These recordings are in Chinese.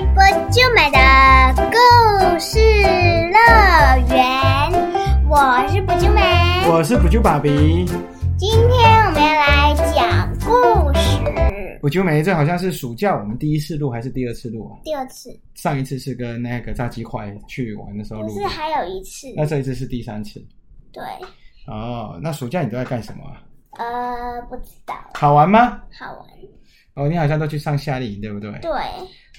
不就美的故事乐园，我是不就美。我是补救爸比。今天我们要来讲故事，补救梅，这好像是暑假我们第一次录还是第二次录啊？第二次上一次是跟那个炸鸡块去玩的时候录是还有一次？那这一次是第三次。对，哦，那暑假你都在干什么啊？呃，不知道，好玩吗？好玩。哦，你好像都去上夏令营，对不对？对，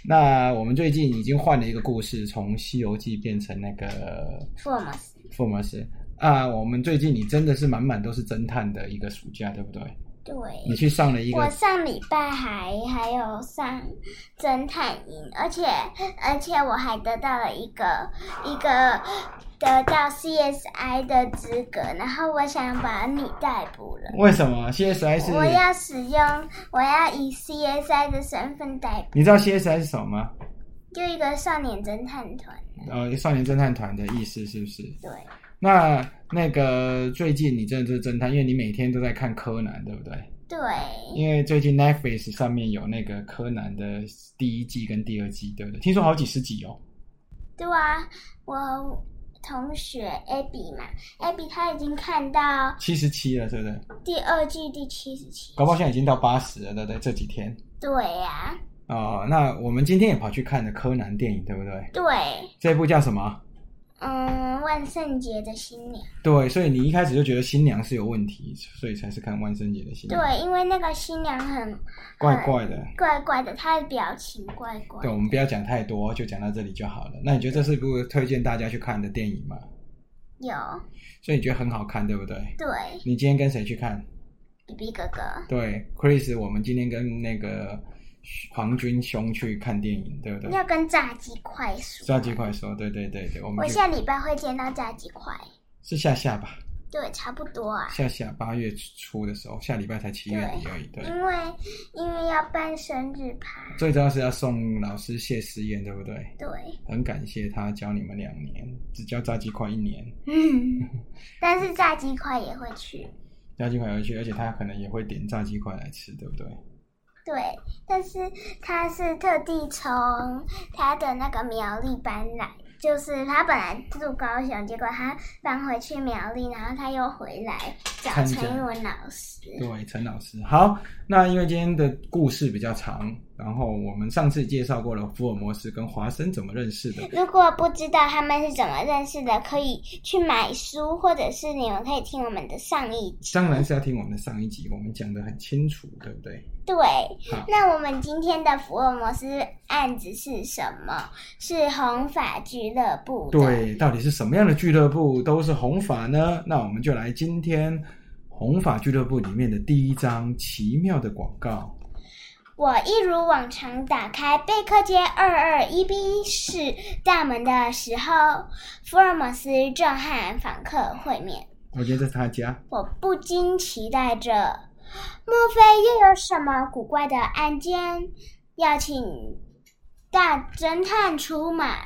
那我们最近已经换了一个故事，从《西游记》变成那个福尔摩斯。福尔摩斯啊。我们最近你真的是满满都是侦探的一个暑假，对不对？对，你去上了一我上礼拜还还有上侦探营，而且而且我还得到了一个一个得到 CSI 的资格，然后我想把你逮捕了。为什么 CSI 是？我要使用，我要以 CSI 的身份逮捕，你知道 CSI 是什么吗？就一个少年侦探团。呃，少年侦探团的意思是不是？对那那个最近你真的是侦探，因为你每天都在看柯南，对不对？对因为最近 Netflix 上面有那个柯南的第一季跟第二季，对不对？听说好几十集哦。对啊，我同学 Abby 嘛，Abby 她已经看到七十七了，对不对？第二季第七十七。搞不好现在已经到八十了，对不对？这几天对呀、哦。那我们今天也跑去看了柯南电影，对不对？对，这部叫什么？嗯，万圣节的新娘。对，所以你一开始就觉得新娘是有问题，所以才是看万圣节的新娘，对，因为那个新娘很怪怪的。怪怪的，她的表情怪怪对，的。我们不要讲太多，就讲到这里就好了。那你觉得这是一部推荐大家去看的电影吗？有，所以你觉得很好看，对不对？对你今天跟谁去看？，B B 哥哥，对，Chris，我们今天跟那个黄军兄去看电影，对不对？要跟炸鸡块说。炸鸡块说，对对对对，我我们我下礼拜会见到炸鸡块。是下下吧，对，差不多啊。下下八月初的时候，下礼拜才七月底而已，对。因为因为要办生日趴。最重要是要送老师谢师宴，对不对？对，很感谢他教你们两年，只教炸鸡块一年，嗯，但是炸鸡块也会去。炸鸡块回去，而且他可能也会点炸鸡块来吃，对不对？对，但是他是特地从他的那个苗栗搬来，就是他本来住高雄，结果他搬回去苗栗，然后他又回来找参加陈玉文老师。对，陈老师好。那因为今天的故事比较长，然后我们上次介绍过了福尔摩斯跟华生怎么认识的，如果不知道他们是怎么认识的，可以去买书，或者是你们可以听我们的上一集。当然是要听我们的上一集，我们讲的很清楚，对不对？对好，那我们今天的福尔摩斯案子是什么？是红发俱乐部的。对，到底是什么样的俱乐部都是红发呢？那我们就来今天红发俱乐部里面的第一张奇妙的广告。我一如往常打开贝克街二二一 B 室大门的时候，福尔摩斯正和访客会面。我觉得他家，我不禁期待着，莫非又有什么古怪的案件要请大侦探出马？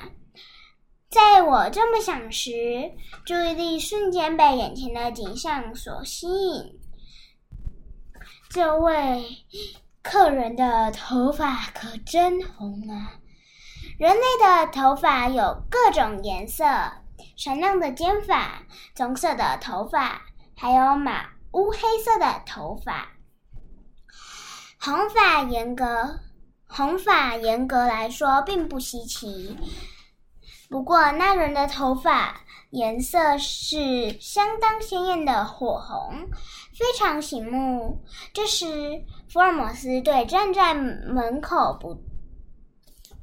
在我这么想时，注意力瞬间被眼前的景象所吸引。这位客人的头发可真红啊！人类的头发有各种颜色，闪亮的尖发、棕色的头发，还有马乌黑色的头发。红发严格，红发严格来说并不稀奇。不过那人的头发颜色是相当鲜艳的火红，非常醒目。这时，福尔摩斯对站在门口不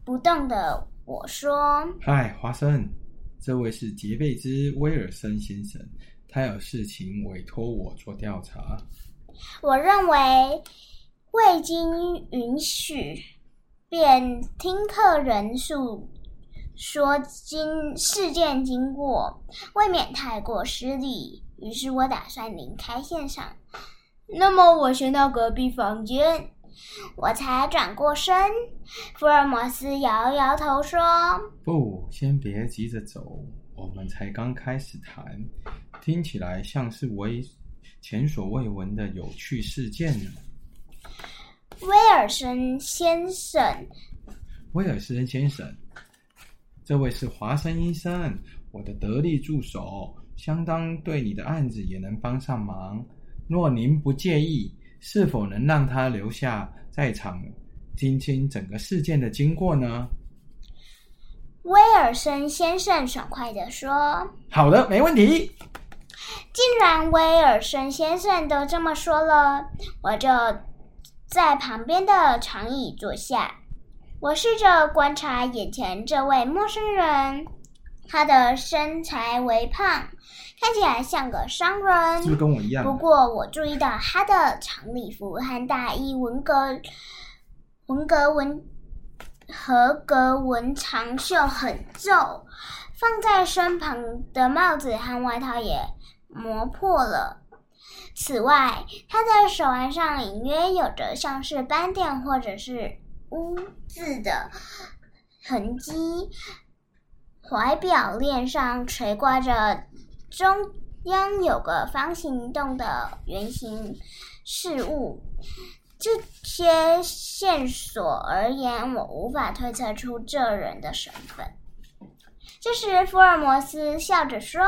不动的我说嗨，华生，这位是杰贝兹·威尔森先生，他有事情委托我做调查。：“我认为未经允许便听客人数说经事件经过，未免太过失礼。于是我打算离开现场。那么我先到隔壁房间。我才转过身，福尔摩斯摇摇头说不，先别急着走，我们才刚开始谈，听起来像是为前所未闻的有趣事件呢。：“威尔森先生，威尔森先生，这位是华生医生，我的得力助手，相当对你的案子也能帮上忙。若您不介意，是否能让他留下在场，听听整个事件的经过呢？威尔森先生爽快地说：“好的，没问题。”既然威尔森先生都这么说了，我就在旁边的长椅坐下。我试着观察眼前这位陌生人，他的身材微胖，看起来像个商人，是不是跟我一样？不过我注意到他的长礼服和大衣纹格纹格纹和格纹长袖很皱，放在身旁的帽子和外套也磨破了。此外，他的手腕上隐约有着像是斑点或者是污渍的痕迹。怀表链上垂挂着中央有个方形洞的圆形事物。这些线索而言，我无法推测出这人的身份。这时，福尔摩斯笑着说：“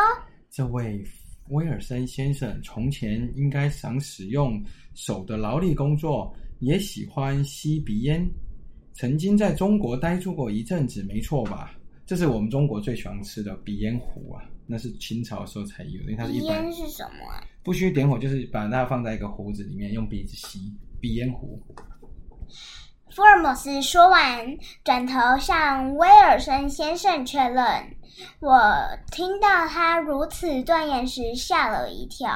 这位威尔森先生从前应该想使用手的劳力工作，也喜欢吸鼻烟，曾经在中国待住过一阵子，没错吧？这是我们中国最喜欢吃的鼻烟壶啊，那是清朝时候才有，因为它是一般烟是什么啊？不需点火，就是把它放在一个壶子里面，用鼻子吸鼻烟壶。福尔摩斯说完，转头向威尔森先生确认。我听到他如此断言时，吓了一跳。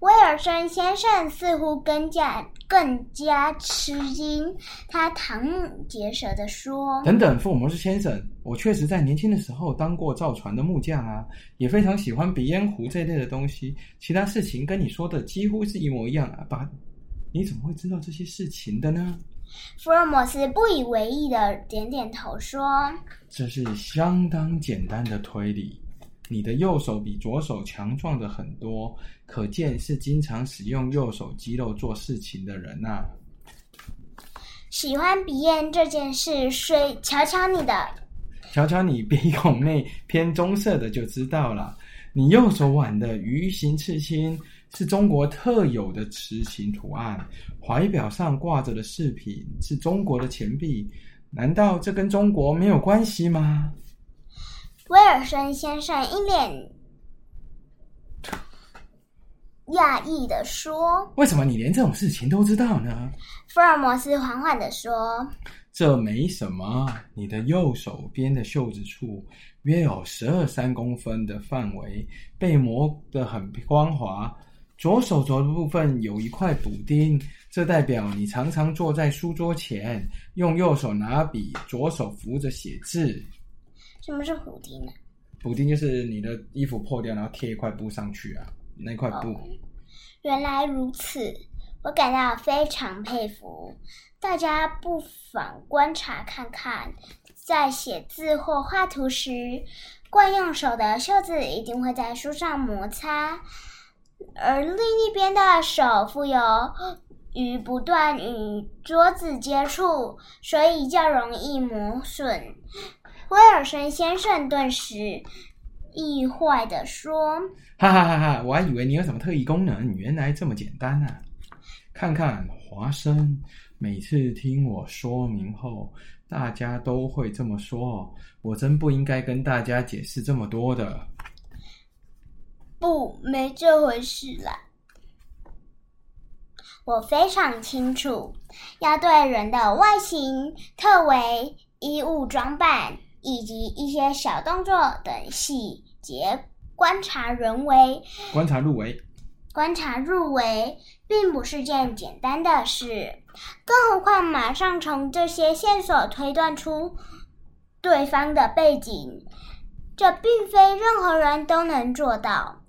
威尔森先生似乎更加更加吃惊，他瞠目结舌地说：“等等，福尔摩斯先生，我确实在年轻的时候当过造船的木匠啊，也非常喜欢鼻烟壶这类的东西。其他事情跟你说的几乎是一模一样啊，爸，你怎么会知道这些事情的呢？”福尔摩斯不以为意的点点头说：“这是相当简单的推理。你的右手比左手强壮的很多，可见是经常使用右手肌肉做事情的人呐、喜欢鼻烟这件事，虽瞧瞧你的。”瞧瞧你鼻孔内偏棕色的就知道了。你右手腕的鱼形刺青是中国特有的雌形图案，怀表上挂着的饰品是中国的钱币，难道这跟中国没有关系吗？威尔森先生一脸讶异的说为什么你连这种事情都知道呢？：“福尔摩斯缓缓的说，这没什么，你的右手边的袖子处约有十二三公分的范围被磨得很光滑，左手肘的部分有一块补丁，这代表你常常坐在书桌前，用右手拿笔，左手扶着写字。什么是虎丁呢？补丁就是你的衣服破掉，然后贴一块布上去啊，那块布。原来如此，我感到非常佩服。大家不妨观察看看，在写字或画图时，惯用手的袖子一定会在书上摩擦，而另一边的手富有于不断与桌子接触，所以较容易磨损。威尔森先生顿时意坏的说。哈哈哈哈！我还以为你有什么特异功能，原来这么简单啊！看看华生，每次听我说明后，大家都会这么说，我真不应该跟大家解释这么多的。不，没这回事啦。我非常清楚，要对人的外形、特为、衣物装扮以及一些小动作等细节观察人为，观察入围，观察入围，并不是件简单的事。更何况，马上从这些线索推断出对方的背景，这并非任何人都能做到。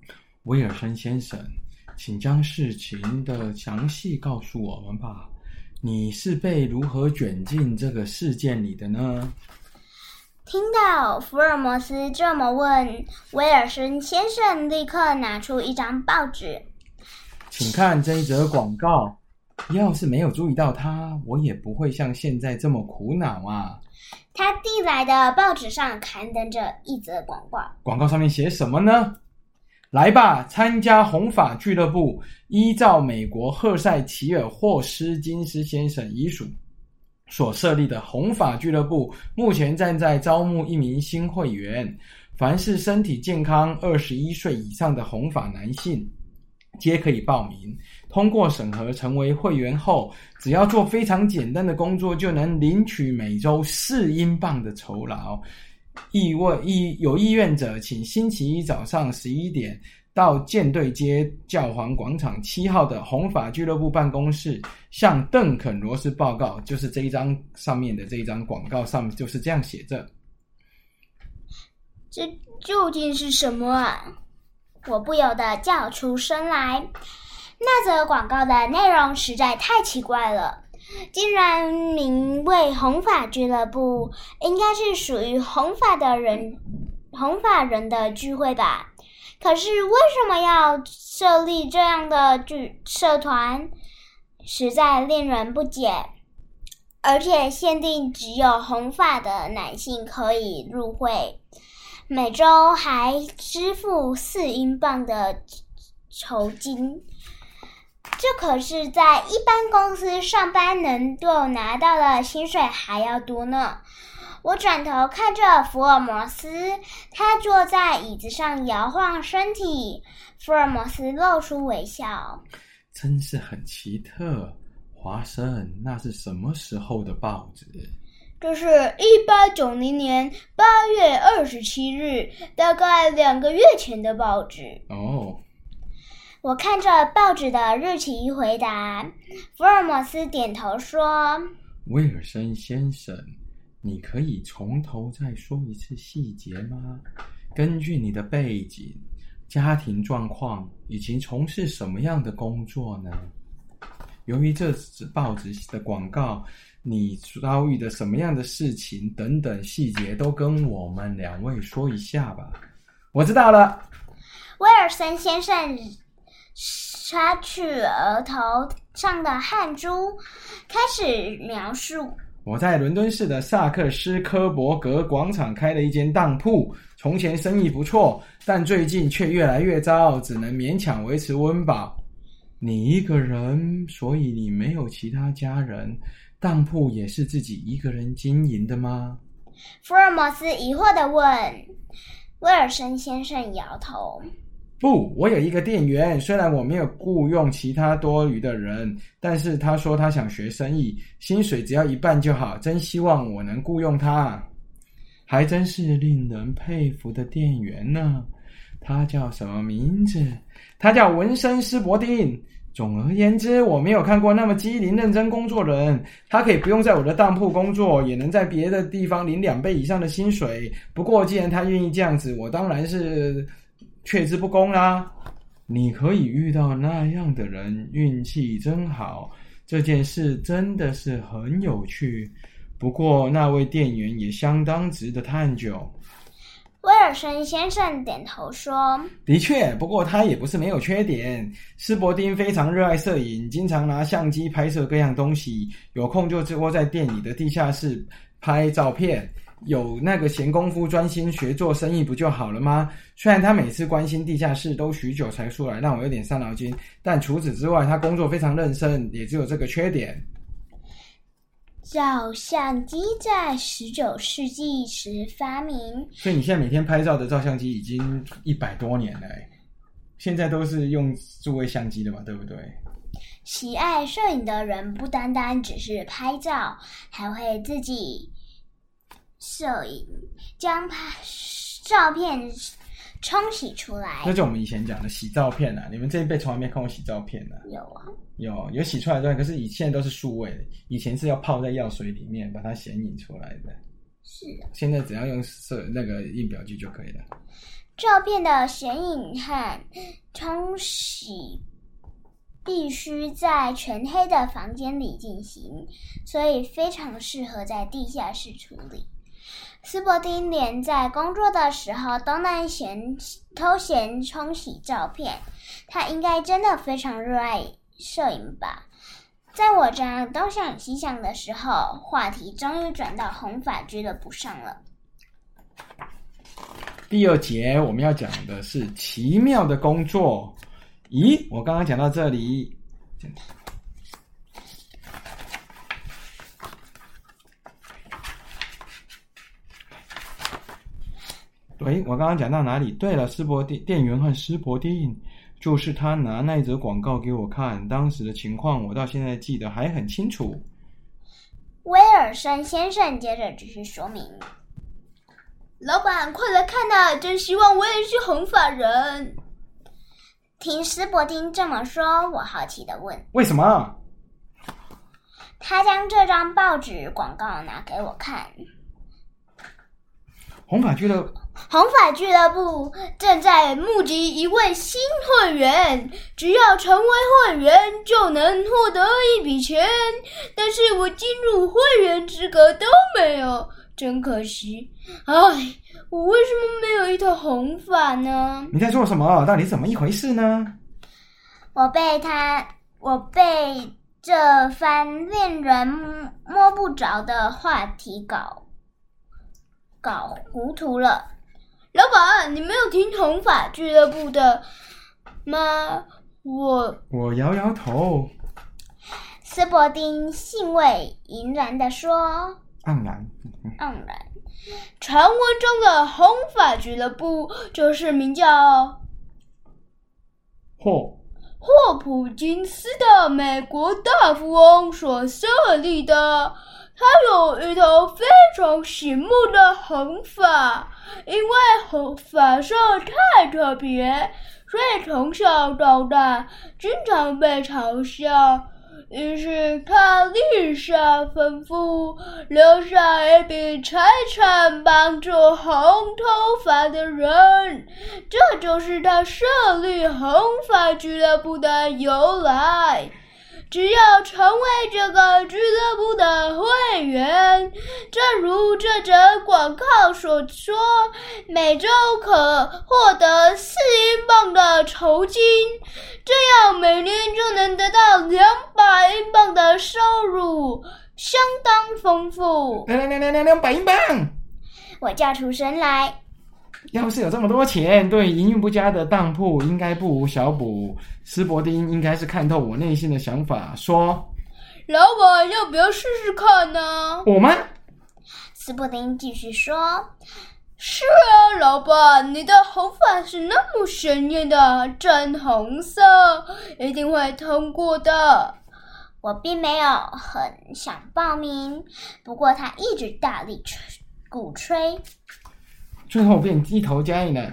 威尔森先生，请将事情的详细告诉我们吧。你是被如何卷进这个事件里的呢？听到福尔摩斯这么问，威尔森先生立刻拿出一张报纸。请看这一则广告。要是没有注意到它，我也不会像现在这么苦恼啊。他递来的报纸上刊登着一则广告，广告上面写什么呢？来吧，参加红发俱乐部。依照美国赫塞奇尔霍斯金斯先生遗属所设立的红发俱乐部，目前正在招募一名新会员。凡是身体健康、二十一岁以上的红发男性，皆可以报名。通过审核成为会员后，只要做非常简单的工作，就能领取每周四英镑的酬劳。意问意有意愿者，请星期一早上十一点到舰队街教皇广场七号的红发俱乐部办公室，向邓肯罗斯报告。就是这一张上面的这一张广告上面就是这样写着。这究竟是什么啊？我不由得叫出声来。那则广告的内容实在太奇怪了，竟然名为“红发俱乐部”，应该是属于红发的人、红发人的聚会吧？可是为什么要设立这样的聚社团？实在令人不解。而且限定只有红发的男性可以入会。每周还支付四英镑的酬金，这可是在一般公司上班能够拿到的薪水还要多呢。我转头看着福尔摩斯，他坐在椅子上摇晃身体。福尔摩斯露出微笑，真是很奇特。华生，那是什么时候的报纸？这是一八九零年八月二十七日，大概两个月前的报纸。哦，我看着报纸的日期回答。福尔摩斯点头说：“威尔森先生，你可以从头再说一次细节吗？根据你的背景、家庭状况以及从事什么样的工作呢？由于这纸报纸的广告。”你遭遇的什么样的事情等等细节都跟我们两位说一下吧。我知道了。威尔森先生擦去额头上的汗珠，开始描述：我在伦敦市的萨克斯科伯格广场开了一间当铺，从前生意不错，但最近却越来越糟，只能勉强维持温饱。你一个人，所以你没有其他家人。当铺也是自己一个人经营的吗？福尔摩斯疑惑的问。威尔森先生摇头：“不，我有一个店员，虽然我没有雇佣其他多余的人，但是他说他想学生意，薪水只要一半就好。真希望我能雇佣他，还真是令人佩服的店员呢。他叫什么名字？他叫文森斯伯丁。”总而言之，我没有看过那么机灵、认真工作的人。他可以不用在我的当铺工作，也能在别的地方领两倍以上的薪水。不过，既然他愿意这样子，我当然是却之不恭啦。你可以遇到那样的人，运气真好。这件事真的是很有趣。不过，那位店员也相当值得探究。威尔森先生点头说：“的确，不过他也不是没有缺点。斯伯丁非常热爱摄影，经常拿相机拍摄各样东西。有空就窝在店里的地下室拍照片。有那个闲工夫，专心学做生意不就好了吗？虽然他每次关心地下室都许久才出来，让我有点伤脑筋。但除此之外，他工作非常认真，也只有这个缺点。”照相机在十九世纪时发明，所以你现在每天拍照的照相机已经一百多年了。现在都是用数位相机的嘛，对不对？喜爱摄影的人不单单只是拍照，还会自己摄影，将拍照片。冲洗出来，那就我们以前讲的洗照片啊。你们这一辈从来没看过洗照片啊？有啊，有有洗出来的，可是以现在都是数位的，以前是要泡在药水里面把它显影出来的。是啊，现在只要用色那个印表机就可以了。照片的显影和冲洗必须在全黑的房间里进行，所以非常适合在地下室处理。斯伯丁连在工作的时候都能闲偷闲冲洗照片，他应该真的非常热爱摄影吧？在我这样东想西想的时候，话题终于转到红发俱乐部上了。第二节我们要讲的是奇妙的工作。咦，我刚刚讲到这里。对，我刚刚讲到哪里？对了，斯伯丁店员和斯伯丁，就是他拿那则广告给我看，当时的情况我到现在记得还很清楚。威尔森先生接着继续说明：“老板，快来看呐！真希望我也是红发人。”听斯伯丁这么说，我好奇的问：“为什么？”他将这张报纸广告拿给我看。红发俱乐部。红发俱乐部正在募集一位新会员，只要成为会员就能获得一笔钱。但是我进入会员资格都没有，真可惜。唉，我为什么没有一头红发呢？你在做什么？到底怎么一回事呢？我被他，我被这番令人摸不着的话题搞搞糊涂了。老板，你没有听红发俱乐部的吗？我我摇摇头。斯伯丁兴味盎然的说：“盎然，盎然。传闻中的红发俱乐部就是名叫霍霍普金斯的美国大富翁所设立的。他有一头非常醒目的红发。”因为红发色太特别，所以从小到大经常被嘲笑。于是他立下吩咐，留下一笔财产帮助红头发的人。这就是他设立红发俱乐部的由来。只要成为这个俱乐部的会员，正如这则广告所说，每周可获得四英镑的酬金，这样每年就能得到两百英镑的收入，相当丰富。两两两两两两百英镑！我叫出声来。要是有这么多钱，对营运不佳的当铺应该不无小补。斯伯丁应该是看透我内心的想法，说：“老板，要不要试试看呢？”我吗？斯伯丁继续说：“是啊，老板，你的头发是那么鲜艳的正红色，一定会通过的。”我并没有很想报名，不过他一直大力吹鼓吹。最后便低头加一了。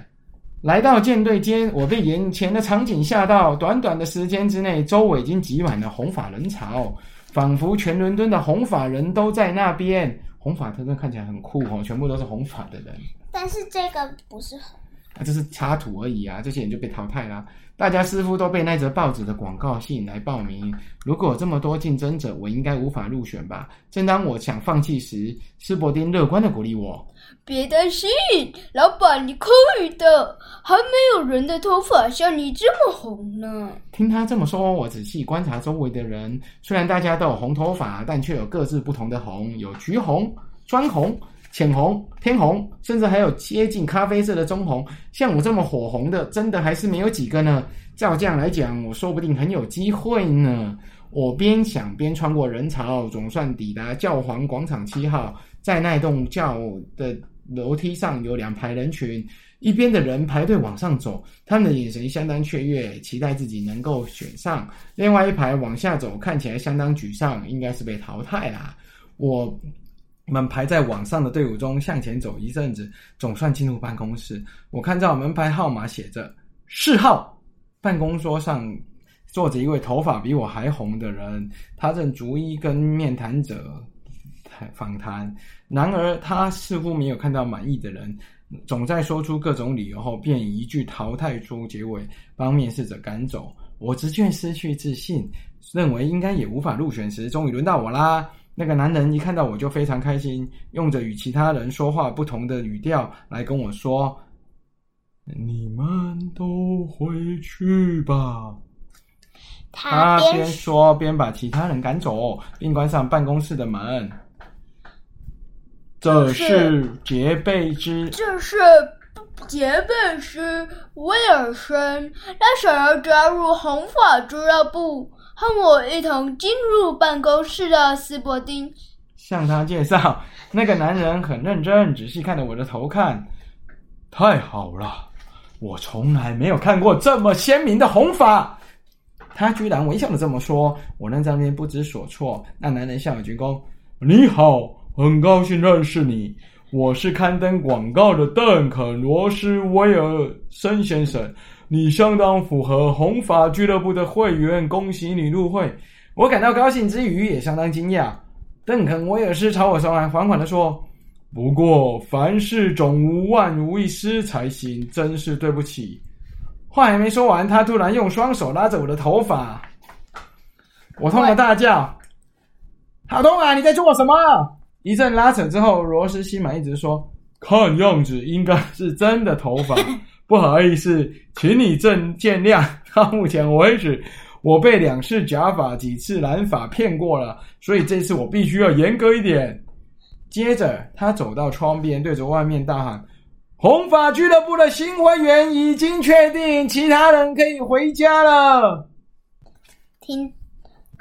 来到舰队间，我被眼前的场景吓到。短短的时间之内，周围已经挤满了红发人潮，仿佛全伦敦的红发人都在那边。红发特征看起来很酷哦，全部都是红发的人。但是这个不是很。啊，这是插图而已啊！这些人就被淘汰了。大家似乎都被那则报纸的广告吸引来报名。如果有这么多竞争者，我应该无法入选吧？正当我想放弃时，斯伯丁乐观的鼓励我：“别担心，老板，你可以的。还没有人的头发像你这么红呢。”听他这么说，我仔细观察周围的人。虽然大家都有红头发，但却有各自不同的红，有橘红、砖红。浅红、偏红，甚至还有接近咖啡色的棕红。像我这么火红的，真的还是没有几个呢。照这样来讲，我说不定很有机会呢。我边想边穿过人潮，总算抵达教皇广场七号。在那栋教的楼梯上有两排人群，一边的人排队往上走，他们的眼神相当雀跃，期待自己能够选上；另外一排往下走，看起来相当沮丧，应该是被淘汰啦。我。们排在网上的队伍中向前走一阵子，总算进入办公室。我看到门牌号码写着四号。办公桌上坐着一位头发比我还红的人，他正逐一跟面谈者访谈。然而他似乎没有看到满意的人，总在说出各种理由后，便一句淘汰出结尾，帮面试者赶走。我直觉失去自信，认为应该也无法入选时，终于轮到我啦。那个男人一看到我就非常开心，用着与其他人说话不同的语调来跟我说：“你们都回去吧。”他边边说边把其他人赶走，并关上办公室的门。这是杰贝之这是杰贝斯威尔森，他想要加入红发俱乐部，和我一同进入办公室的斯伯丁。向他介绍。那个男人很认真，仔细看着我的头看。太好了，我从来没有看过这么鲜明的红发。他居然微笑的这么说，我愣在那边不知所措。那男人向我鞠躬：“你好，很高兴认识你。我是刊登广告的邓肯·罗斯威尔森先生。你相当符合红发俱乐部的会员，恭喜你入会。”我感到高兴之余，也相当惊讶。邓肯·威尔斯朝我上来，缓缓的说：“不过凡事总无万无一失才行，真是对不起。”话还没说完，他突然用双手拉着我的头发，我痛得大叫：“好痛啊！你在做什么？”一阵拉扯之后，罗斯西满一直说：“看样子应该是真的头发，不好意思，请你正见谅。到目前为止。”我被两次假发、几次染发骗过了，所以这次我必须要严格一点。接着，他走到窗边，对着外面大喊：“红发俱乐部的新会员已经确定，其他人可以回家了。”听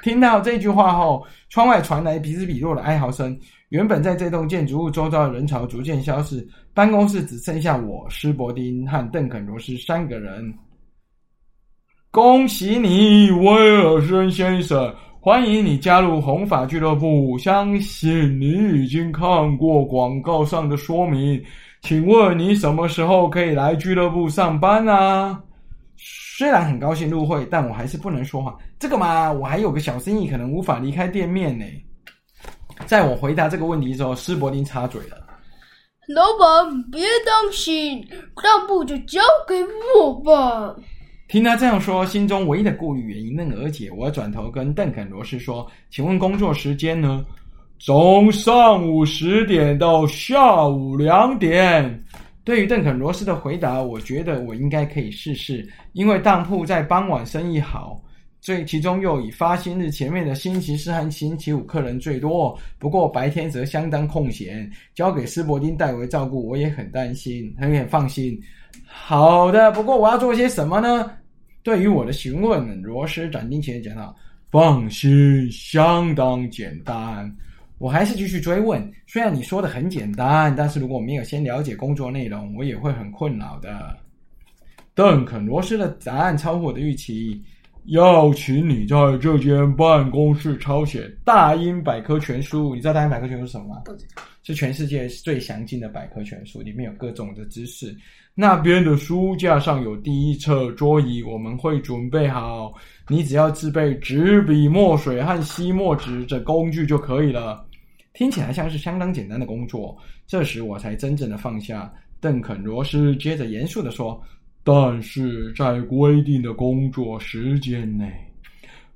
听到这句话后，窗外传来彼此彼落的哀嚎声。原本在这栋建筑物周遭的人潮逐渐消失，办公室只剩下我、施伯丁和邓肯·罗斯三个人。恭喜你，威尔森先生！欢迎你加入红发俱乐部。相信你已经看过广告上的说明。请问你什么时候可以来俱乐部上班啊？虽然很高兴入会，但我还是不能说话。这个嘛，我还有个小生意，可能无法离开店面呢。在我回答这个问题的时候，施伯丁插嘴了：“老板，别担心，账簿就交给我吧。”听他这样说，心中唯一的顾虑也迎刃而解。我转头跟邓肯·罗斯说：“请问工作时间呢？”“从上午十点到下午两点。”对于邓肯·罗斯的回答，我觉得我应该可以试试，因为当铺在傍晚生意好，最其中又以发薪日前面的星期四和星期五客人最多。不过白天则相当空闲，交给斯伯丁代为照顾，我也很担心，很很放心。好的，不过我要做些什么呢？对于我的询问，罗斯斩钉截铁讲道：“放心，相当简单。”我还是继续追问：“虽然你说的很简单，但是如果我没有先了解工作内容，我也会很困扰的。”邓肯·罗斯的答案超乎我的预期：“要请你在这间办公室抄写《大英百科全书》。你知道《大英百科全书》是什么吗？不知道。是全世界最详尽的百科全书，里面有各种的知识。那边的书架上有第一册桌椅，我们会准备好。你只要自备纸笔、墨水和吸墨纸这工具就可以了。听起来像是相当简单的工作。这时我才真正的放下。邓肯·罗斯接着严肃的说：“但是在规定的工作时间内，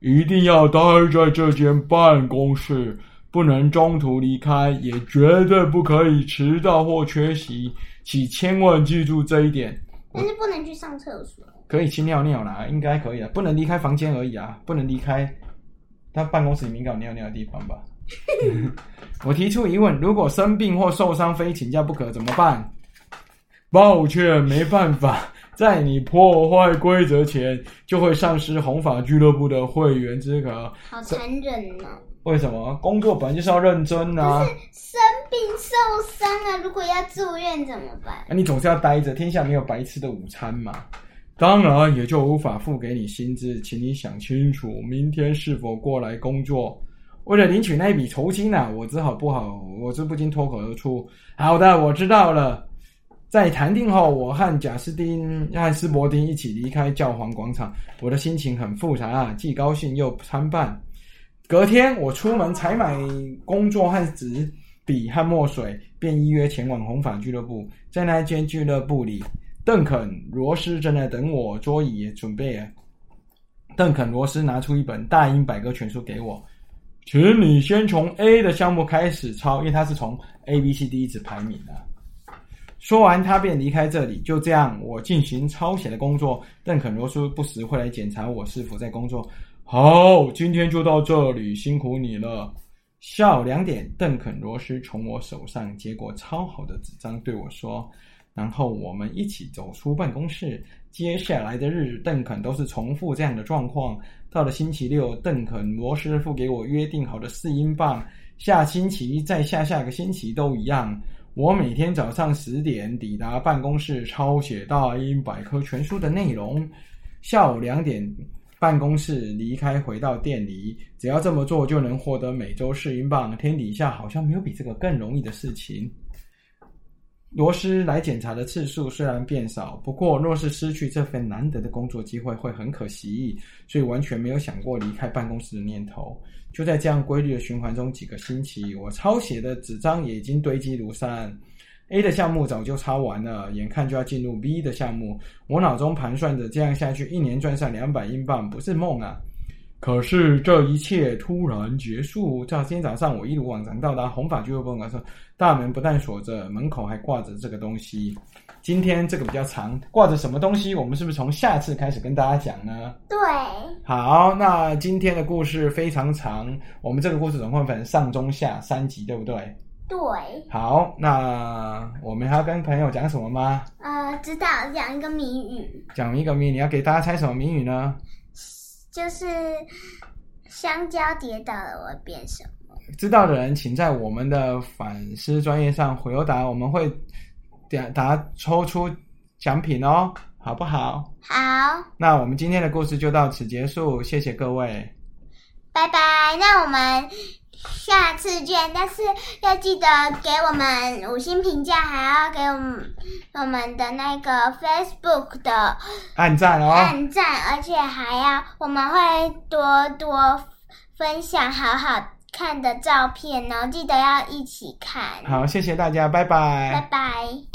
一定要待在这间办公室。”不能中途离开，也绝对不可以迟到或缺席，请千万记住这一点。但是不能去上厕所。可以去尿尿啦，应该可以啊，不能离开房间而已啊，不能离开他办公室里面搞尿尿的地方吧？我提出疑问：如果生病或受伤非请假不可怎么办？抱歉，没办法，在你破坏规则前，就会丧失红法俱乐部的会员资格。好残忍呢。为什么工作本来就是要认真啊？生病受伤啊，如果要住院怎么办？那你总是要待着，天下没有白吃的午餐嘛。当然也就无法付给你薪资，请你想清楚，明天是否过来工作。为了领取那一笔酬金啊，我只好不好，我这不禁脱口而出：“好的，我知道了。”在谈定后，我和贾斯汀、和斯伯丁一起离开教皇广场。我的心情很复杂啊，既高兴又参半。隔天，我出门采买工作和纸笔和墨水，便依约前往红发俱乐部。在那间俱乐部里，邓肯·罗斯正在等我，桌椅也准备了。邓肯·罗斯拿出一本《大英百科全书》给我，请你先从 A 的项目开始抄，因为他是从 A、B、C、D 一直排名的。说完，他便离开这里。就这样，我进行抄写的工作。邓肯·罗斯不时会来检查我是否在工作。好，今天就到这里，辛苦你了。下午两点，邓肯·罗斯从我手上接过抄好的纸张，对我说：“然后我们一起走出办公室。接下来的日子，邓肯都是重复这样的状况。到了星期六，邓肯·罗斯付给我约定好的四英镑。下星期再下下个星期都一样。我每天早上十点抵达办公室，抄写大英百科全书的内容。下午两点。”办公室离开，回到店里，只要这么做就能获得每周四英镑。天底下好像没有比这个更容易的事情。罗斯来检查的次数虽然变少，不过若是失去这份难得的工作机会，会很可惜，所以完全没有想过离开办公室的念头。就在这样规律的循环中，几个星期，我抄写的纸张也已经堆积如山。A 的项目早就抄完了，眼看就要进入 B 的项目。我脑中盘算着，这样下去一年赚上两百英镑不是梦啊！可是这一切突然结束。在今天早上，我一如往常到达红发俱乐部的时候，大门不但锁着，门口还挂着这个东西。今天这个比较长，挂着什么东西？我们是不是从下次开始跟大家讲呢？对。好，那今天的故事非常长，我们这个故事总共分上中下三集，对不对？对，好，那我们还要跟朋友讲什么吗？呃，知道，讲一个谜语。讲一个谜，你要给大家猜什么谜语呢？就是香蕉跌倒了我变什么？知道的人，请在我们的反思专业上回答，我们会点答抽出奖品哦，好不好？好。那我们今天的故事就到此结束，谢谢各位，拜拜。那我们。下次见，但是要记得给我们五星评价，还要给我们我们的那个 Facebook 的按赞哦，按赞，而且还要我们会多多分享好好看的照片哦，记得要一起看。好，谢谢大家，拜拜，拜拜。